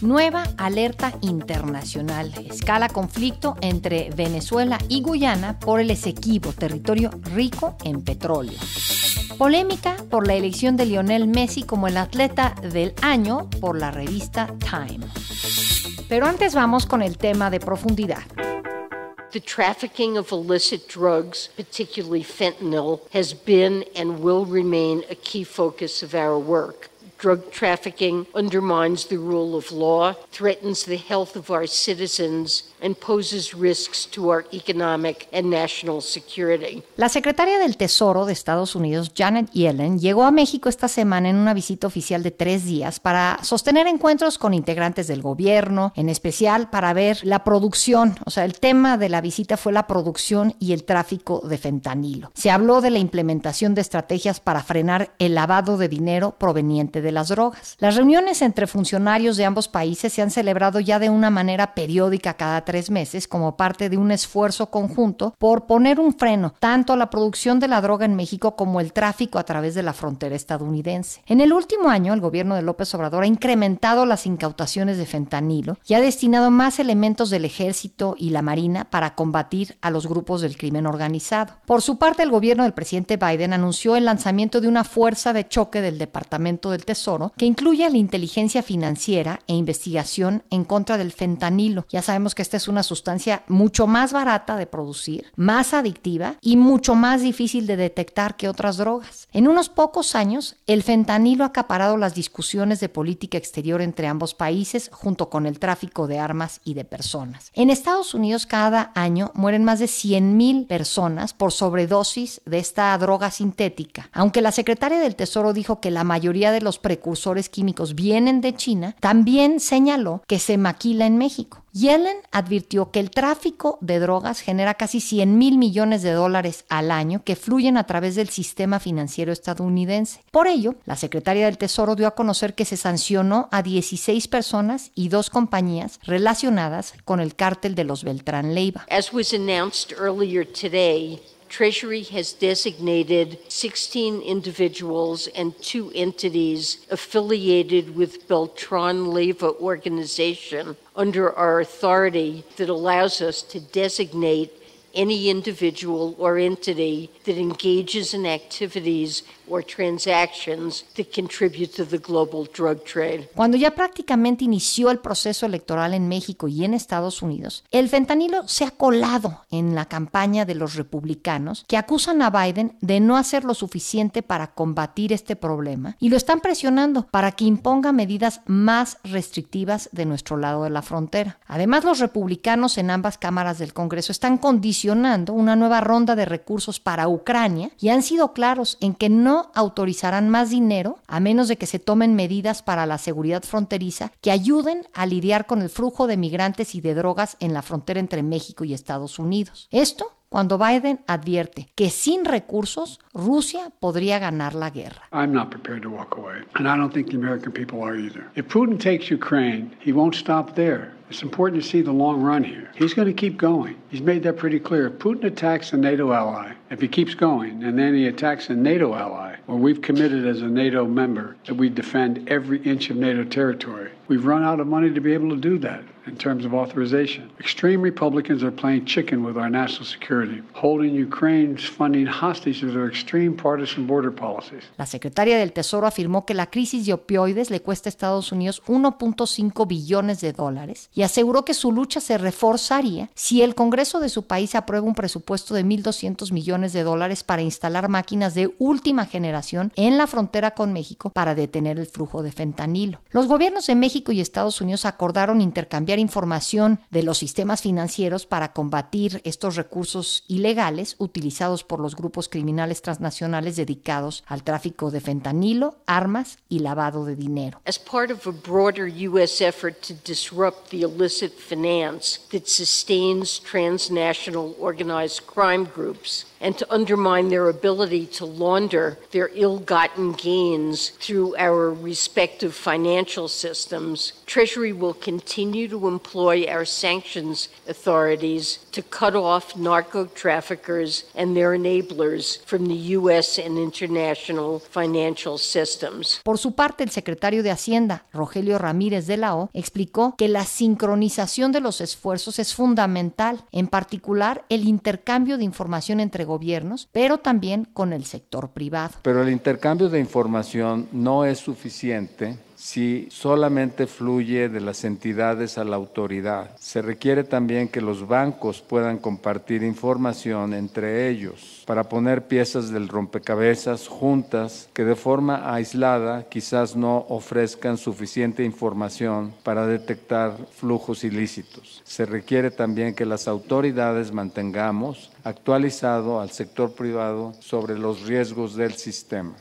Nueva alerta internacional. Escala conflicto entre Venezuela y Guyana por el Esequibo, territorio rico en petróleo. Polémica por la elección de Lionel Messi como el atleta del año por la revista Time. Pero antes vamos con el tema de profundidad. The trafficking of illicit drugs, particularly fentanyl, has been and will remain a key focus of our work. Drug trafficking undermines the rule of law, threatens the health of our citizens, La secretaria del Tesoro de Estados Unidos, Janet Yellen, llegó a México esta semana en una visita oficial de tres días para sostener encuentros con integrantes del gobierno, en especial para ver la producción. O sea, el tema de la visita fue la producción y el tráfico de fentanilo. Se habló de la implementación de estrategias para frenar el lavado de dinero proveniente de las drogas. Las reuniones entre funcionarios de ambos países se han celebrado ya de una manera periódica cada tres meses como parte de un esfuerzo conjunto por poner un freno tanto a la producción de la droga en México como el tráfico a través de la frontera estadounidense. En el último año, el gobierno de López Obrador ha incrementado las incautaciones de fentanilo y ha destinado más elementos del ejército y la marina para combatir a los grupos del crimen organizado. Por su parte, el gobierno del presidente Biden anunció el lanzamiento de una fuerza de choque del Departamento del Tesoro que incluye la inteligencia financiera e investigación en contra del fentanilo. Ya sabemos que esta es una sustancia mucho más barata de producir, más adictiva y mucho más difícil de detectar que otras drogas. En unos pocos años, el fentanilo ha acaparado las discusiones de política exterior entre ambos países junto con el tráfico de armas y de personas. En Estados Unidos cada año mueren más de 100.000 personas por sobredosis de esta droga sintética. Aunque la secretaria del Tesoro dijo que la mayoría de los precursores químicos vienen de China, también señaló que se maquila en México. Yellen advirtió que el tráfico de drogas genera casi 100 mil millones de dólares al año que fluyen a través del sistema financiero estadounidense. Por ello, la secretaria del Tesoro dio a conocer que se sancionó a 16 personas y dos compañías relacionadas con el cártel de los Beltrán Leiva. As was announced earlier Treasury has designated 16 individuals and two entities affiliated with Beltran Leva organization under our authority that allows us to designate any individual or entity that engages in activities Cuando ya prácticamente inició el proceso electoral en México y en Estados Unidos, el fentanilo se ha colado en la campaña de los republicanos que acusan a Biden de no hacer lo suficiente para combatir este problema y lo están presionando para que imponga medidas más restrictivas de nuestro lado de la frontera. Además, los republicanos en ambas cámaras del Congreso están condicionando una nueva ronda de recursos para Ucrania y han sido claros en que no autorizarán más dinero a menos de que se tomen medidas para la seguridad fronteriza que ayuden a lidiar con el flujo de migrantes y de drogas en la frontera entre México y Estados Unidos. Esto cuando Biden advierte que sin recursos Rusia podría ganar la guerra. I'm not prepared to walk away, and I don't think the American people are either. If Putin takes Ukraine, he won't stop there. It's important to see the long run here. He's going to keep going. He's made that pretty clear. If Putin attacks a NATO ally, if he keeps going, and then he attacks a NATO ally, we've committed as a NATO member that we defend every inch of NATO territory. We've run out of money to be able to do that in terms of authorization. Extreme Republicans are playing chicken with our national security, holding Ukraine's funding hostage to their extreme partisan border policies. La secretaria del Tesoro afirmó que la crisis de opioides le cuesta a Estados Unidos 1.5 billones de dólares y aseguró que su lucha se reforzaría si el Congreso de su país aprueba un presupuesto de 1.200 millones de dólares para instalar máquinas de última generación en la frontera con México para detener el flujo de fentanilo. Los gobiernos de México y Estados Unidos acordaron intercambiar información de los sistemas financieros para combatir estos recursos ilegales utilizados por los grupos criminales transnacionales dedicados al tráfico de fentanilo, armas y lavado de dinero. As part of a broader U.S. effort to disrupt the illicit finance that sustains transnational organized crime groups, and to undermine their ability to launder their ill gotten gains through our respective financial systems, Treasury will continue to employ our sanctions authorities to cut off narco traffickers and their enablers from the U.S. and international financial systems. Por su parte, el secretario de Hacienda, Rogelio Ramírez de la O, explicó que la sincronización de los esfuerzos es fundamental, en particular el intercambio de información entre gobiernos, pero también con el sector privado. Pero el intercambio de información no es suficiente si solamente fluye de las entidades a la autoridad. Se requiere también que los bancos puedan compartir información entre ellos para poner piezas del rompecabezas juntas que de forma aislada quizás no ofrezcan suficiente información para detectar flujos ilícitos. Se requiere también que las autoridades mantengamos actualizado al sector privado sobre los riesgos del sistema.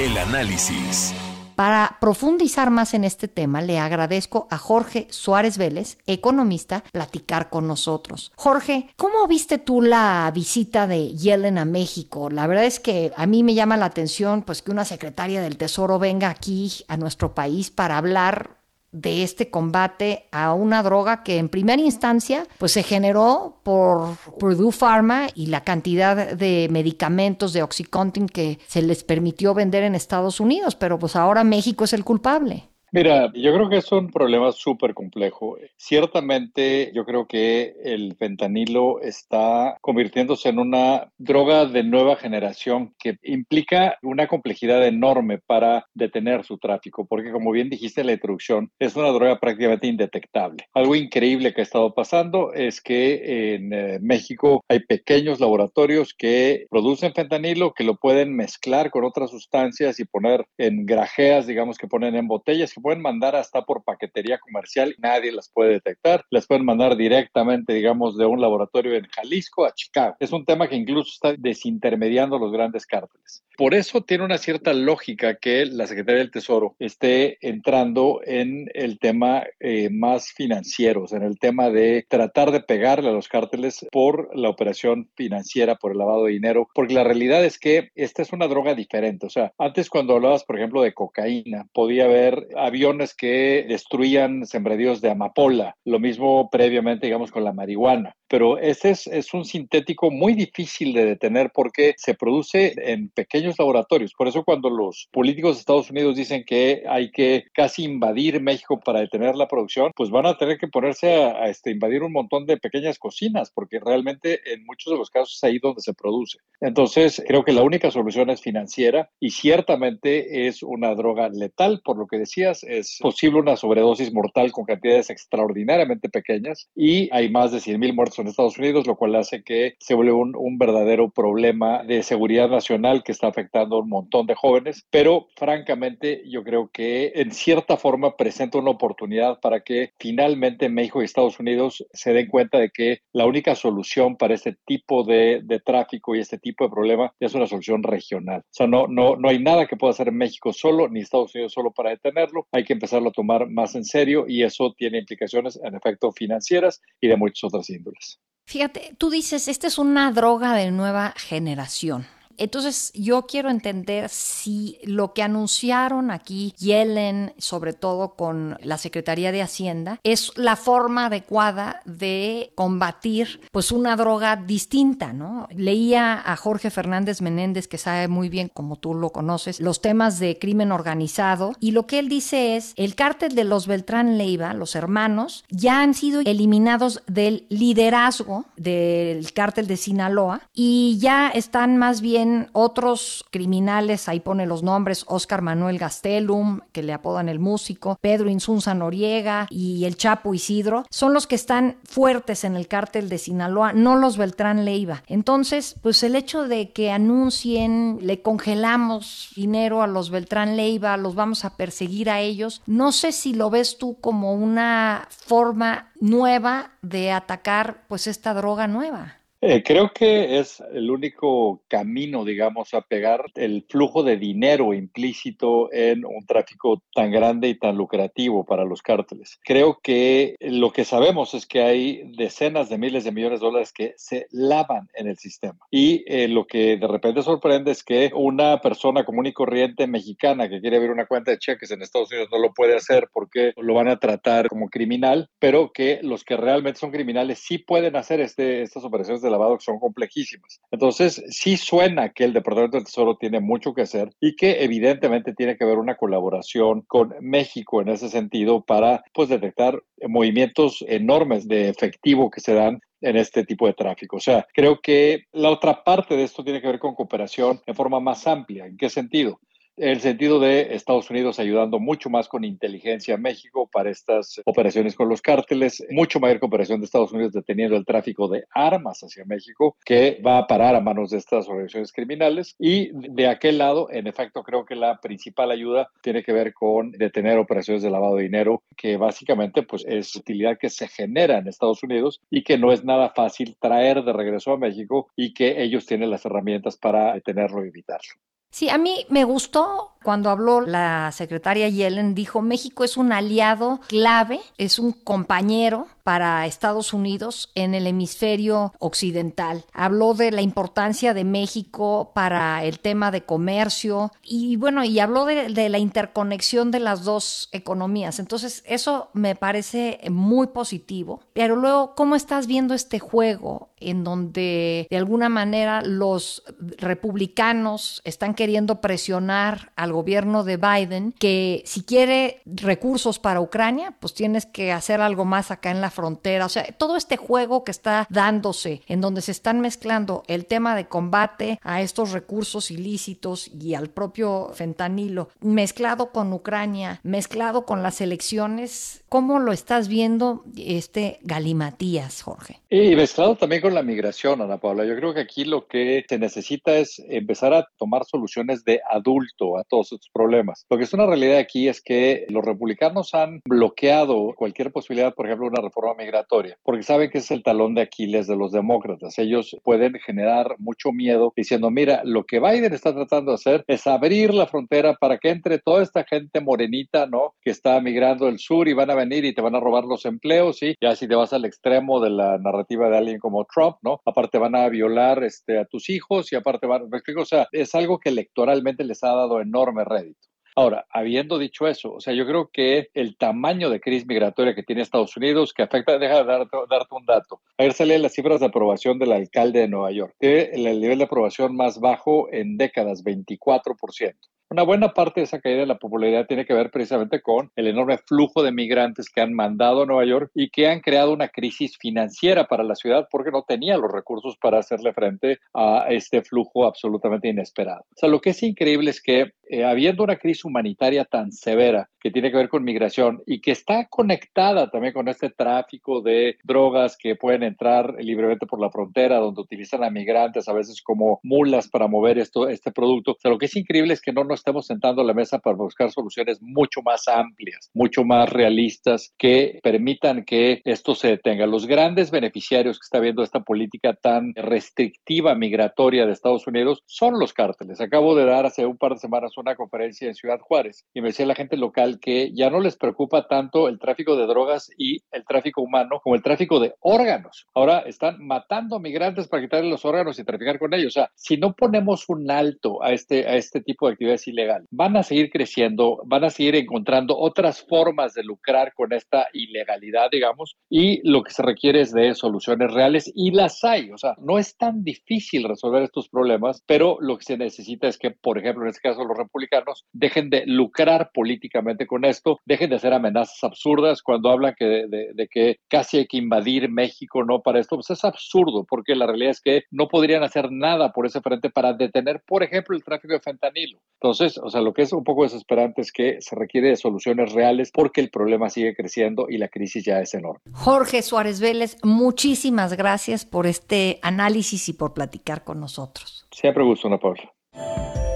El análisis. Para profundizar más en este tema, le agradezco a Jorge Suárez Vélez, economista, platicar con nosotros. Jorge, ¿cómo viste tú la visita de Yellen a México? La verdad es que a mí me llama la atención pues que una secretaria del Tesoro venga aquí a nuestro país para hablar de este combate a una droga que en primera instancia pues se generó por Purdue Pharma y la cantidad de medicamentos de Oxycontin que se les permitió vender en Estados Unidos, pero pues ahora México es el culpable. Mira, yo creo que es un problema súper complejo. Ciertamente, yo creo que el fentanilo está convirtiéndose en una droga de nueva generación que implica una complejidad enorme para detener su tráfico, porque como bien dijiste en la introducción, es una droga prácticamente indetectable. Algo increíble que ha estado pasando es que en eh, México hay pequeños laboratorios que producen fentanilo, que lo pueden mezclar con otras sustancias y poner en grajeas, digamos que ponen en botellas se pueden mandar hasta por paquetería comercial, nadie las puede detectar, las pueden mandar directamente, digamos, de un laboratorio en Jalisco a Chicago. Es un tema que incluso está desintermediando los grandes cárteles. Por eso tiene una cierta lógica que la Secretaría del Tesoro esté entrando en el tema eh, más financiero, en el tema de tratar de pegarle a los cárteles por la operación financiera, por el lavado de dinero, porque la realidad es que esta es una droga diferente. O sea, antes cuando hablabas, por ejemplo, de cocaína, podía haber aviones que destruían sembradíos de amapola, lo mismo previamente, digamos, con la marihuana. Pero este es, es un sintético muy difícil de detener porque se produce en pequeños laboratorios. Por eso cuando los políticos de Estados Unidos dicen que hay que casi invadir México para detener la producción, pues van a tener que ponerse a, a este, invadir un montón de pequeñas cocinas, porque realmente en muchos de los casos es ahí donde se produce. Entonces, creo que la única solución es financiera y ciertamente es una droga letal, por lo que decías, es posible una sobredosis mortal con cantidades extraordinariamente pequeñas y hay más de 100 mil muertos en Estados Unidos, lo cual hace que se vuelva un, un verdadero problema de seguridad nacional que está afectando a un montón de jóvenes, pero francamente yo creo que en cierta forma presenta una oportunidad para que finalmente México y Estados Unidos se den cuenta de que la única solución para este tipo de, tráfico y este tipo de problema es una solución regional. O sea, no, no, no hay nada que pueda hacer México solo ni Estados Unidos solo para detenerlo. Hay que empezarlo a tomar más en serio y eso tiene implicaciones en efecto financieras y de muchas otras índoles. Fíjate, tú dices, esta es una droga de nueva generación. Entonces, yo quiero entender si lo que anunciaron aquí Yellen, sobre todo con la Secretaría de Hacienda, es la forma adecuada de combatir pues una droga distinta, ¿no? Leía a Jorge Fernández Menéndez, que sabe muy bien, como tú lo conoces, los temas de crimen organizado, y lo que él dice es, el cártel de los Beltrán Leiva, los hermanos, ya han sido eliminados del liderazgo del cártel de Sinaloa y ya están más bien otros criminales, ahí pone los nombres, Oscar Manuel Gastelum, que le apodan el músico, Pedro Insunza Noriega y el Chapo Isidro, son los que están fuertes en el cártel de Sinaloa, no los Beltrán Leiva. Entonces, pues el hecho de que anuncien, le congelamos dinero a los Beltrán Leiva, los vamos a perseguir a ellos, no sé si lo ves tú como una forma nueva de atacar pues esta droga nueva. Eh, creo que es el único camino, digamos, a pegar el flujo de dinero implícito en un tráfico tan grande y tan lucrativo para los cárteles. Creo que lo que sabemos es que hay decenas de miles de millones de dólares que se lavan en el sistema. Y eh, lo que de repente sorprende es que una persona común y corriente mexicana que quiere abrir una cuenta de cheques en Estados Unidos no lo puede hacer porque lo van a tratar como criminal, pero que los que realmente son criminales sí pueden hacer este, estas operaciones de lavado que son complejísimas. Entonces, sí suena que el Departamento del Tesoro tiene mucho que hacer y que evidentemente tiene que haber una colaboración con México en ese sentido para pues detectar movimientos enormes de efectivo que se dan en este tipo de tráfico. O sea, creo que la otra parte de esto tiene que ver con cooperación en forma más amplia. ¿En qué sentido? El sentido de Estados Unidos ayudando mucho más con inteligencia a México para estas operaciones con los cárteles, mucho mayor cooperación de Estados Unidos deteniendo el tráfico de armas hacia México, que va a parar a manos de estas organizaciones criminales. Y de aquel lado, en efecto, creo que la principal ayuda tiene que ver con detener operaciones de lavado de dinero, que básicamente pues, es utilidad que se genera en Estados Unidos y que no es nada fácil traer de regreso a México y que ellos tienen las herramientas para detenerlo y evitarlo. Sí, a mí me gustó cuando habló la secretaria Yellen, dijo, México es un aliado clave, es un compañero para Estados Unidos en el hemisferio occidental. Habló de la importancia de México para el tema de comercio y bueno, y habló de, de la interconexión de las dos economías. Entonces, eso me parece muy positivo. Pero luego, ¿cómo estás viendo este juego en donde de alguna manera los republicanos están queriendo presionar al gobierno de Biden que si quiere recursos para Ucrania, pues tienes que hacer algo más acá en la frontera. O sea, todo este juego que está dándose, en donde se están mezclando el tema de combate a estos recursos ilícitos y al propio fentanilo, mezclado con Ucrania, mezclado con las elecciones, ¿cómo lo estás viendo este galimatías, Jorge? Y mezclado también con la migración, Ana Paula. Yo creo que aquí lo que se necesita es empezar a tomar soluciones de adulto a todos estos problemas. Lo que es una realidad aquí es que los republicanos han bloqueado cualquier posibilidad, por ejemplo, una reforma migratoria, porque saben que es el talón de Aquiles de los demócratas. Ellos pueden generar mucho miedo diciendo, mira, lo que Biden está tratando de hacer es abrir la frontera para que entre toda esta gente morenita, ¿no? Que está migrando del sur y van a venir y te van a robar los empleos, y ya si te vas al extremo de la narrativa de alguien como Trump, ¿no? Aparte van a violar este, a tus hijos y aparte van, me explico, o sea, es algo que electoralmente les ha dado enorme rédito. Ahora, habiendo dicho eso, o sea, yo creo que el tamaño de crisis migratoria que tiene Estados Unidos, que afecta, deja de darte, un dato. Ayer salían las cifras de aprobación del alcalde de Nueva York, que el nivel de aprobación más bajo en décadas, 24%. Una buena parte de esa caída de la popularidad tiene que ver precisamente con el enorme flujo de migrantes que han mandado a Nueva York y que han creado una crisis financiera para la ciudad porque no tenía los recursos para hacerle frente a este flujo absolutamente inesperado. O sea, lo que es increíble es que eh, habiendo una crisis humanitaria tan severa que tiene que ver con migración y que está conectada también con este tráfico de drogas que pueden entrar libremente por la frontera, donde utilizan a migrantes a veces como mulas para mover esto, este producto. O sea, lo que es increíble es que no nos estemos sentando a la mesa para buscar soluciones mucho más amplias, mucho más realistas, que permitan que esto se detenga. Los grandes beneficiarios que está viendo esta política tan restrictiva migratoria de Estados Unidos son los cárteles. Acabo de dar hace un par de semanas una conferencia en Ciudad Juárez y me decía la gente local que ya no les preocupa tanto el tráfico de drogas y el tráfico humano como el tráfico de órganos. Ahora están matando migrantes para quitarles los órganos y traficar con ellos. O sea, si no ponemos un alto a este, a este tipo de actividades ilegal. Van a seguir creciendo, van a seguir encontrando otras formas de lucrar con esta ilegalidad, digamos, y lo que se requiere es de soluciones reales y las hay. O sea, no es tan difícil resolver estos problemas, pero lo que se necesita es que, por ejemplo, en este caso los republicanos dejen de lucrar políticamente con esto, dejen de hacer amenazas absurdas cuando hablan que de, de que casi hay que invadir México, ¿no? Para esto, pues es absurdo, porque la realidad es que no podrían hacer nada por ese frente para detener, por ejemplo, el tráfico de fentanilo. Entonces, o sea, lo que es un poco desesperante es que se requiere de soluciones reales porque el problema sigue creciendo y la crisis ya es enorme. Jorge Suárez Vélez, muchísimas gracias por este análisis y por platicar con nosotros. Siempre gusto, Ana Paula.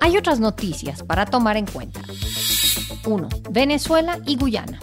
Hay otras noticias para tomar en cuenta. 1. Venezuela y Guyana.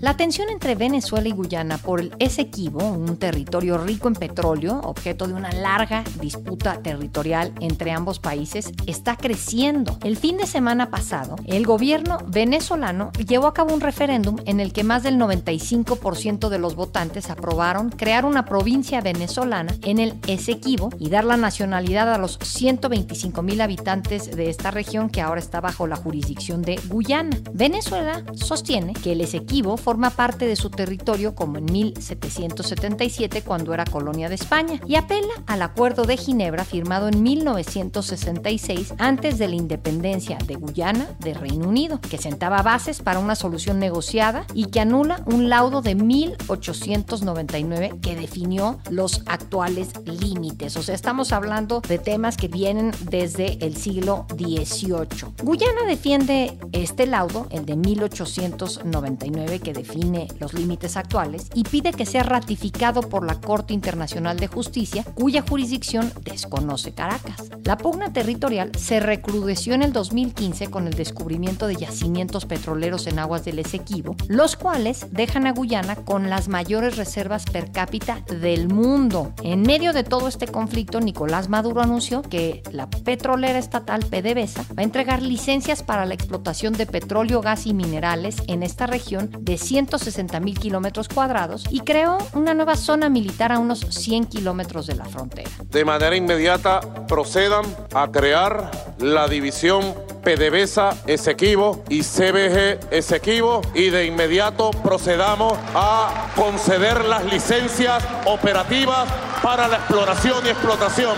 La tensión entre Venezuela y Guyana por el Esequibo, un territorio rico en petróleo, objeto de una larga disputa territorial entre ambos países, está creciendo. El fin de semana pasado, el gobierno venezolano llevó a cabo un referéndum en el que más del 95% de los votantes aprobaron crear una provincia venezolana en el Esequibo y dar la nacionalidad a los 125 mil habitantes de esta región que ahora está bajo la jurisdicción de Guyana. Venezuela sostiene que el Esequibo forma parte de su territorio como en 1777 cuando era colonia de España y apela al Acuerdo de Ginebra firmado en 1966 antes de la independencia de Guyana de Reino Unido, que sentaba bases para una solución negociada y que anula un laudo de 1899 que definió los actuales límites. O sea, estamos hablando de temas que vienen desde el siglo XVIII. Guyana defiende este laudo, el de 1899, que define los límites actuales y pide que sea ratificado por la Corte Internacional de Justicia, cuya jurisdicción desconoce Caracas. La pugna territorial se recrudeció en el 2015 con el descubrimiento de yacimientos petroleros en aguas del Esequibo, los cuales dejan a Guyana con las mayores reservas per cápita del mundo. En medio de todo este conflicto, Nicolás Maduro anunció que la petrolera estatal PDVSA va a entregar licencias para la explotación de petróleo, gas y minerales en esta región de 160 mil kilómetros cuadrados y creó una nueva zona militar a unos 100 kilómetros de la frontera. De manera inmediata procedan a crear la división PDVSA Esequibo y CBG Esequibo y de inmediato procedamos a conceder las licencias operativas para la exploración y explotación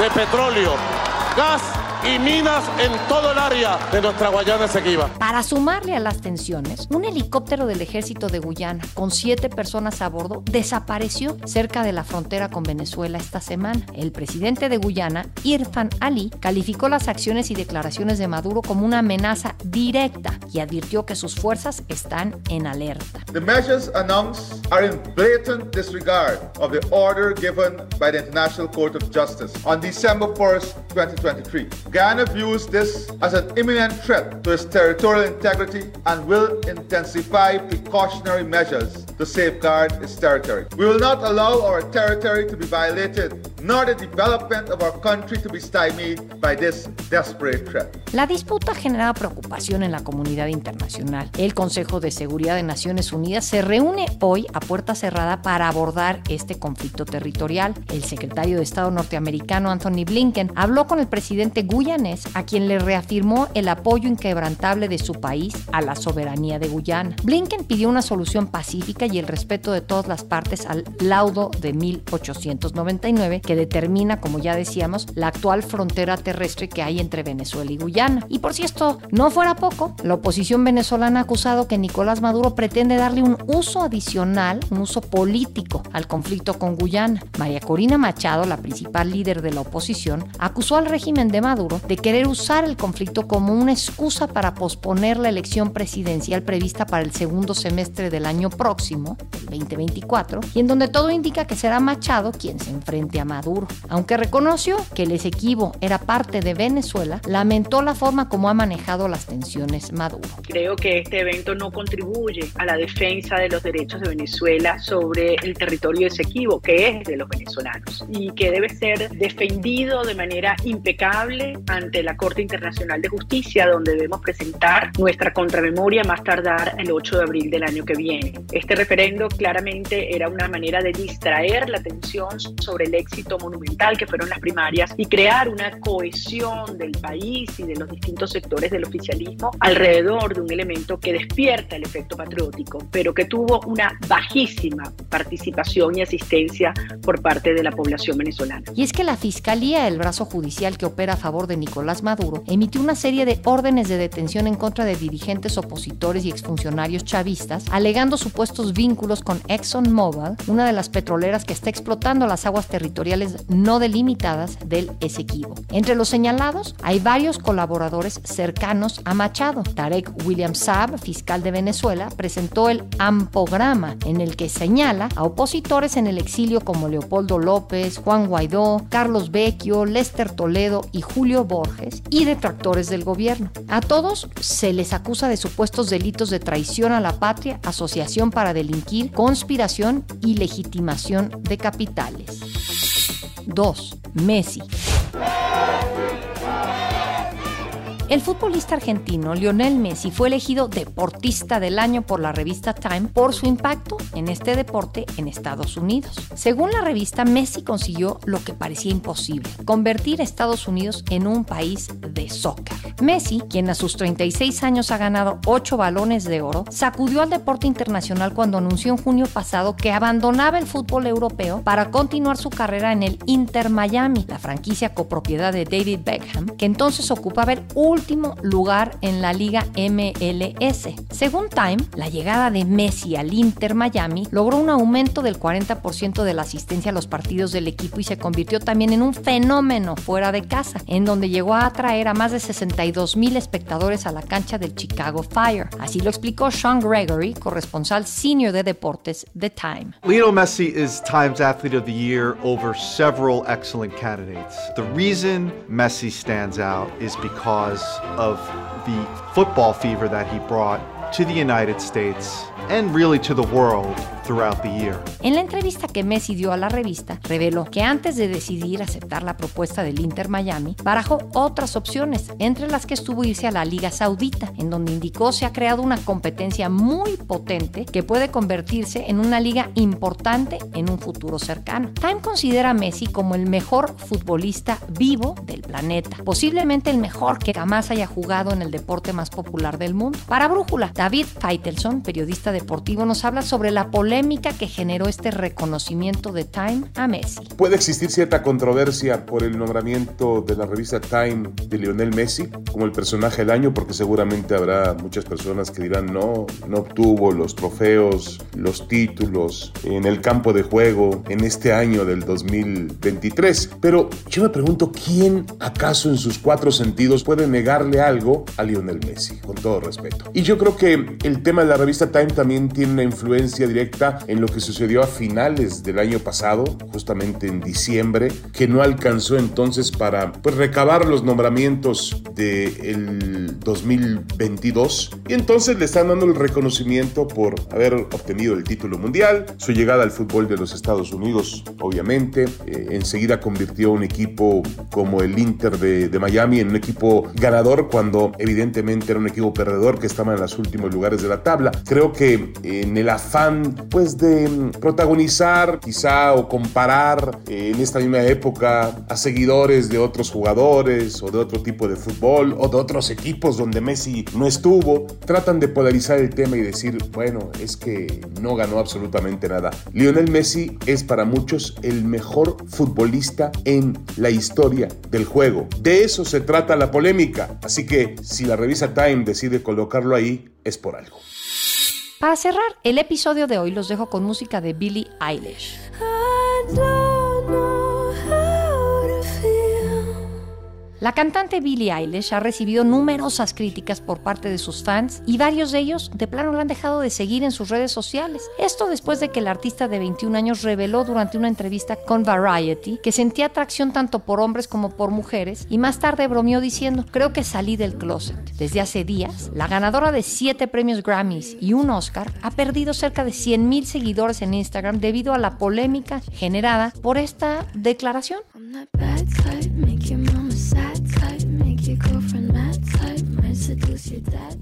de petróleo, gas y minas en todo el área de nuestra Guayana Esequiba. Para sumarle a las tensiones, un helicóptero del ejército de Guyana con siete personas a bordo desapareció cerca de la frontera con Venezuela esta semana. El presidente de Guyana, Irfan Ali, calificó las acciones y declaraciones de Maduro como una amenaza directa y advirtió que sus fuerzas están en alerta. The measures announced are in blatant disregard of the order given by the International Court of Justice on December 1st, 2023. Ghana views this as an imminent threat to its territorial integrity and will intensify precautionary measures to safeguard its territory. We will not allow our territory to be violated, nor the development of our country to be stymied by this desperate threat. La disputa ha generado preocupación en la comunidad internacional. El Consejo de Seguridad de Naciones Unidas se reúne hoy a puerta cerrada para abordar este conflicto territorial. El secretario de Estado norteamericano Anthony Blinken habló con el presidente guyanés, a quien le reafirmó el apoyo inquebrantable de su país a la soberanía de Guyana. Blinken pidió una solución pacífica y el respeto de todas las partes al laudo de 1899 que determina, como ya decíamos, la actual frontera terrestre que hay entre Venezuela y Guyana. Y por si esto no fuera poco, la oposición venezolana ha acusado que Nicolás Maduro pretende darle un uso adicional, un uso político al conflicto con Guyana. María Corina Machado, la principal líder de la oposición, acusó al régimen de Maduro Maduro de querer usar el conflicto como una excusa para posponer la elección presidencial prevista para el segundo semestre del año próximo, el 2024, y en donde todo indica que será Machado quien se enfrente a Maduro. Aunque reconoció que el Esequibo era parte de Venezuela, lamentó la forma como ha manejado las tensiones Maduro. Creo que este evento no contribuye a la defensa de los derechos de Venezuela sobre el territorio Esequibo, que es de los venezolanos, y que debe ser defendido de manera impecable ante la Corte Internacional de Justicia, donde debemos presentar nuestra contramemoria más tardar el 8 de abril del año que viene. Este referendo claramente era una manera de distraer la atención sobre el éxito monumental que fueron las primarias y crear una cohesión del país y de los distintos sectores del oficialismo alrededor de un elemento que despierta el efecto patriótico, pero que tuvo una bajísima participación y asistencia por parte de la población venezolana. Y es que la Fiscalía, el brazo judicial que opera a favor de Nicolás Maduro, emitió una serie de órdenes de detención en contra de dirigentes opositores y exfuncionarios chavistas, alegando supuestos vínculos con ExxonMobil, una de las petroleras que está explotando las aguas territoriales no delimitadas del Esequibo. Entre los señalados hay varios colaboradores cercanos a Machado. Tarek William Saab, fiscal de Venezuela, presentó el ampograma en el que señala a opositores en el exilio como Leopoldo López, Juan Guaidó, Carlos Vecchio, Lester Toledo y Julio Borges y detractores del gobierno. A todos se les acusa de supuestos delitos de traición a la patria, asociación para delinquir, conspiración y legitimación de capitales. 2. Messi. El futbolista argentino Lionel Messi fue elegido Deportista del Año por la revista Time por su impacto en este deporte en Estados Unidos. Según la revista, Messi consiguió lo que parecía imposible, convertir a Estados Unidos en un país de soccer. Messi, quien a sus 36 años ha ganado 8 balones de oro, sacudió al deporte internacional cuando anunció en junio pasado que abandonaba el fútbol europeo para continuar su carrera en el Inter Miami, la franquicia copropiedad de David Beckham, que entonces ocupaba el último último lugar en la Liga MLS. Según Time, la llegada de Messi al Inter Miami logró un aumento del 40% de la asistencia a los partidos del equipo y se convirtió también en un fenómeno fuera de casa, en donde llegó a atraer a más de 62 mil espectadores a la cancha del Chicago Fire. Así lo explicó Sean Gregory, corresponsal senior de deportes de Time. Lionel Messi is Time's Athlete of the Year over several excellent candidates. The reason Messi stands out is because of the football fever that he brought to the United States and really to the world throughout the year. En la entrevista que Messi dio a la revista, reveló que antes de decidir aceptar la propuesta del Inter Miami, barajó otras opciones, entre las que estuvo irse a la Liga Saudita, en donde indicó se ha creado una competencia muy potente que puede convertirse en una liga importante en un futuro cercano. Time considera a Messi como el mejor futbolista vivo del planeta, posiblemente el mejor que jamás haya jugado en el deporte más popular del mundo. Para Brújula, David Feitelson, periodista deportivo, nos habla sobre la polémica que generó este reconocimiento de Time a Messi. Puede existir cierta controversia por el nombramiento de la revista Time de Lionel Messi como el personaje del año, porque seguramente habrá muchas personas que dirán no, no obtuvo los trofeos, los títulos en el campo de juego en este año del 2023. Pero yo me pregunto, ¿quién acaso en sus cuatro sentidos puede negarle algo a Lionel Messi? Con todo respeto. Y yo creo que el tema de la revista Time también tiene una influencia directa en lo que sucedió a finales del año pasado, justamente en diciembre, que no alcanzó entonces para pues, recabar los nombramientos del 2022. Y entonces le están dando el reconocimiento por haber obtenido el título mundial, su llegada al fútbol de los Estados Unidos, obviamente. Eh, enseguida convirtió un equipo como el Inter de, de Miami en un equipo ganador cuando evidentemente era un equipo perdedor que estaba en los últimos lugares de la tabla. Creo que en el afán pues de protagonizar quizá o comparar eh, en esta misma época a seguidores de otros jugadores o de otro tipo de fútbol o de otros equipos donde Messi no estuvo, tratan de polarizar el tema y decir, bueno, es que no ganó absolutamente nada. Lionel Messi es para muchos el mejor futbolista en la historia del juego. De eso se trata la polémica. Así que si la revista Time decide colocarlo ahí, es por algo. Para cerrar el episodio de hoy los dejo con música de Billie Eilish. La cantante Billie Eilish ha recibido numerosas críticas por parte de sus fans y varios de ellos de plano la han dejado de seguir en sus redes sociales. Esto después de que el artista de 21 años reveló durante una entrevista con Variety que sentía atracción tanto por hombres como por mujeres y más tarde bromeó diciendo, creo que salí del closet. Desde hace días, la ganadora de 7 premios Grammys y un Oscar ha perdido cerca de 100 mil seguidores en Instagram debido a la polémica generada por esta declaración. your girlfriend mad type might seduce your dad.